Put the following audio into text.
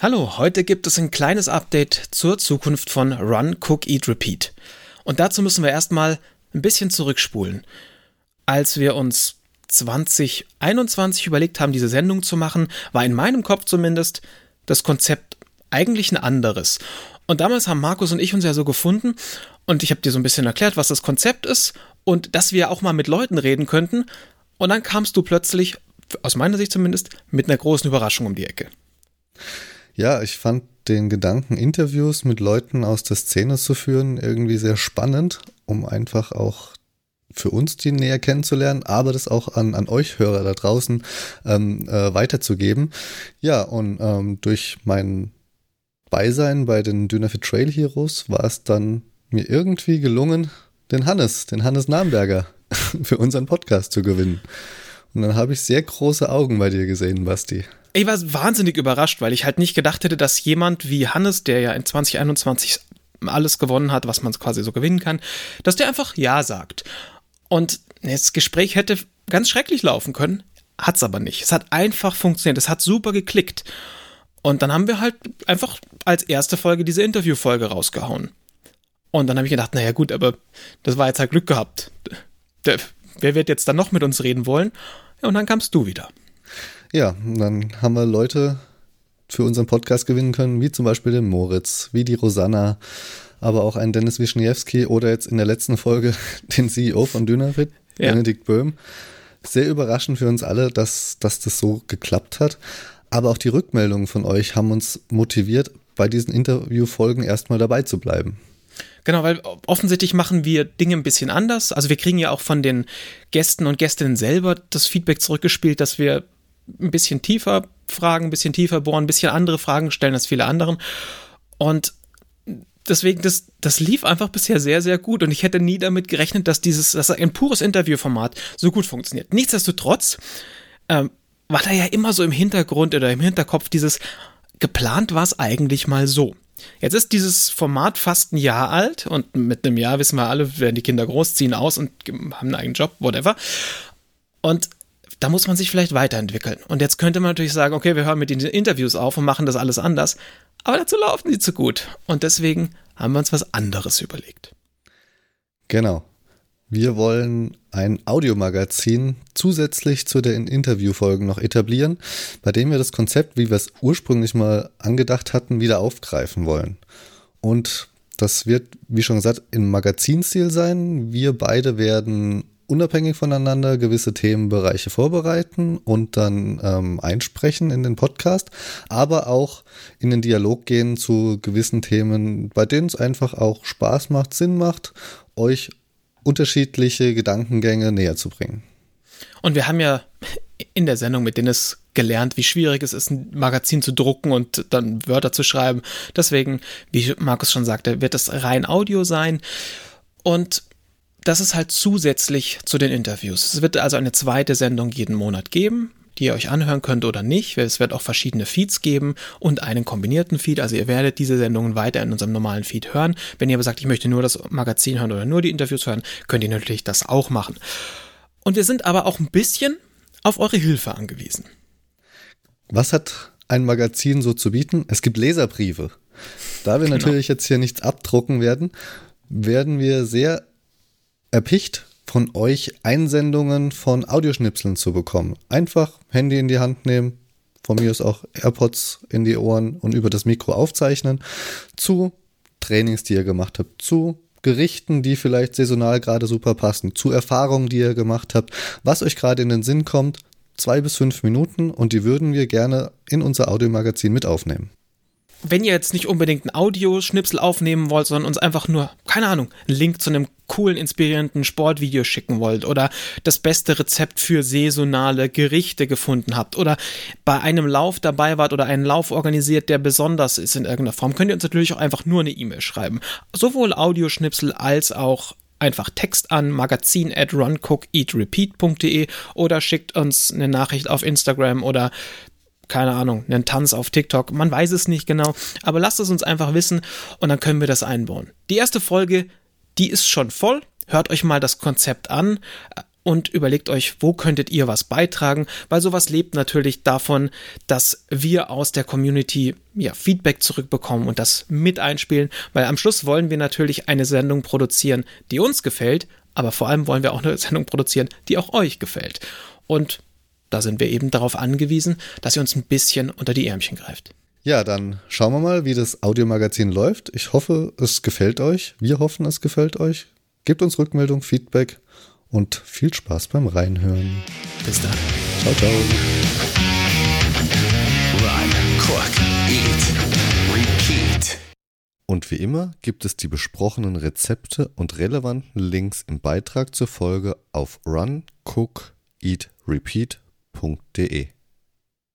Hallo, heute gibt es ein kleines Update zur Zukunft von Run, Cook, Eat, Repeat. Und dazu müssen wir erstmal ein bisschen zurückspulen. Als wir uns 2021 überlegt haben, diese Sendung zu machen, war in meinem Kopf zumindest das Konzept eigentlich ein anderes. Und damals haben Markus und ich uns ja so gefunden und ich habe dir so ein bisschen erklärt, was das Konzept ist und dass wir auch mal mit Leuten reden könnten. Und dann kamst du plötzlich, aus meiner Sicht zumindest, mit einer großen Überraschung um die Ecke. Ja, ich fand den Gedanken, Interviews mit Leuten aus der Szene zu führen, irgendwie sehr spannend, um einfach auch für uns die näher kennenzulernen, aber das auch an, an euch Hörer da draußen ähm, äh, weiterzugeben. Ja, und ähm, durch mein Beisein bei den Dynafit Trail Heroes war es dann mir irgendwie gelungen, den Hannes, den Hannes Namberger für unseren Podcast zu gewinnen. Und dann habe ich sehr große Augen bei dir gesehen, Basti. Ich war wahnsinnig überrascht, weil ich halt nicht gedacht hätte, dass jemand wie Hannes, der ja in 2021 alles gewonnen hat, was man quasi so gewinnen kann, dass der einfach Ja sagt. Und das Gespräch hätte ganz schrecklich laufen können, hat es aber nicht. Es hat einfach funktioniert, es hat super geklickt. Und dann haben wir halt einfach als erste Folge diese Interviewfolge rausgehauen. Und dann habe ich gedacht, naja gut, aber das war jetzt halt Glück gehabt. Der, wer wird jetzt dann noch mit uns reden wollen? Ja, und dann kamst du wieder. Ja, dann haben wir Leute für unseren Podcast gewinnen können, wie zum Beispiel den Moritz, wie die Rosanna, aber auch einen Dennis Wischniewski oder jetzt in der letzten Folge den CEO von Dynavit, ja. Benedikt Böhm. Sehr überraschend für uns alle, dass, dass das so geklappt hat. Aber auch die Rückmeldungen von euch haben uns motiviert, bei diesen Interviewfolgen erstmal dabei zu bleiben. Genau, weil offensichtlich machen wir Dinge ein bisschen anders. Also wir kriegen ja auch von den Gästen und Gästinnen selber das Feedback zurückgespielt, dass wir ein bisschen tiefer fragen, ein bisschen tiefer bohren, ein bisschen andere Fragen stellen als viele anderen. Und deswegen, das, das lief einfach bisher sehr, sehr gut. Und ich hätte nie damit gerechnet, dass dieses, dass ein pures Interviewformat so gut funktioniert. Nichtsdestotrotz ähm, war da ja immer so im Hintergrund oder im Hinterkopf dieses, geplant war es eigentlich mal so. Jetzt ist dieses Format fast ein Jahr alt und mit einem Jahr wissen wir alle, werden die Kinder großziehen aus und haben einen eigenen Job, whatever. Und da muss man sich vielleicht weiterentwickeln. Und jetzt könnte man natürlich sagen, okay, wir hören mit den Interviews auf und machen das alles anders. Aber dazu laufen die zu gut. Und deswegen haben wir uns was anderes überlegt. Genau. Wir wollen ein Audiomagazin zusätzlich zu den Interviewfolgen noch etablieren, bei dem wir das Konzept, wie wir es ursprünglich mal angedacht hatten, wieder aufgreifen wollen. Und das wird, wie schon gesagt, im Magazinstil sein. Wir beide werden unabhängig voneinander gewisse Themenbereiche vorbereiten und dann ähm, einsprechen in den Podcast, aber auch in den Dialog gehen zu gewissen Themen, bei denen es einfach auch Spaß macht, Sinn macht, euch unterschiedliche Gedankengänge näher zu bringen. Und wir haben ja in der Sendung mit Dennis gelernt, wie schwierig es ist, ein Magazin zu drucken und dann Wörter zu schreiben. Deswegen, wie Markus schon sagte, wird es rein Audio sein. Und das ist halt zusätzlich zu den Interviews. Es wird also eine zweite Sendung jeden Monat geben die ihr euch anhören könnt oder nicht. Es wird auch verschiedene Feeds geben und einen kombinierten Feed. Also ihr werdet diese Sendungen weiter in unserem normalen Feed hören. Wenn ihr aber sagt, ich möchte nur das Magazin hören oder nur die Interviews hören, könnt ihr natürlich das auch machen. Und wir sind aber auch ein bisschen auf eure Hilfe angewiesen. Was hat ein Magazin so zu bieten? Es gibt Leserbriefe. Da wir genau. natürlich jetzt hier nichts abdrucken werden, werden wir sehr erpicht von euch Einsendungen von Audioschnipseln zu bekommen. Einfach Handy in die Hand nehmen, von mir ist auch AirPods in die Ohren und über das Mikro aufzeichnen, zu Trainings, die ihr gemacht habt, zu Gerichten, die vielleicht saisonal gerade super passen, zu Erfahrungen, die ihr gemacht habt, was euch gerade in den Sinn kommt, zwei bis fünf Minuten und die würden wir gerne in unser Audiomagazin mit aufnehmen wenn ihr jetzt nicht unbedingt ein Audioschnipsel aufnehmen wollt, sondern uns einfach nur, keine Ahnung, einen Link zu einem coolen, inspirierenden Sportvideo schicken wollt oder das beste Rezept für saisonale Gerichte gefunden habt oder bei einem Lauf dabei wart oder einen Lauf organisiert, der besonders ist in irgendeiner Form, könnt ihr uns natürlich auch einfach nur eine E-Mail schreiben. Sowohl Audioschnipsel als auch einfach Text an magazin at runcookeatrepeat.de oder schickt uns eine Nachricht auf Instagram oder keine Ahnung, einen Tanz auf TikTok. Man weiß es nicht genau, aber lasst es uns einfach wissen und dann können wir das einbauen. Die erste Folge, die ist schon voll. Hört euch mal das Konzept an und überlegt euch, wo könntet ihr was beitragen, weil sowas lebt natürlich davon, dass wir aus der Community ja, Feedback zurückbekommen und das mit einspielen, weil am Schluss wollen wir natürlich eine Sendung produzieren, die uns gefällt, aber vor allem wollen wir auch eine Sendung produzieren, die auch euch gefällt. Und da sind wir eben darauf angewiesen, dass ihr uns ein bisschen unter die Ärmchen greift. Ja, dann schauen wir mal, wie das Audiomagazin läuft. Ich hoffe, es gefällt euch. Wir hoffen, es gefällt euch. Gebt uns Rückmeldung, Feedback und viel Spaß beim Reinhören. Bis dann. Ciao, ciao. Run, cook, eat, repeat. Und wie immer gibt es die besprochenen Rezepte und relevanten Links im Beitrag zur Folge auf runcookeatrepeat.de.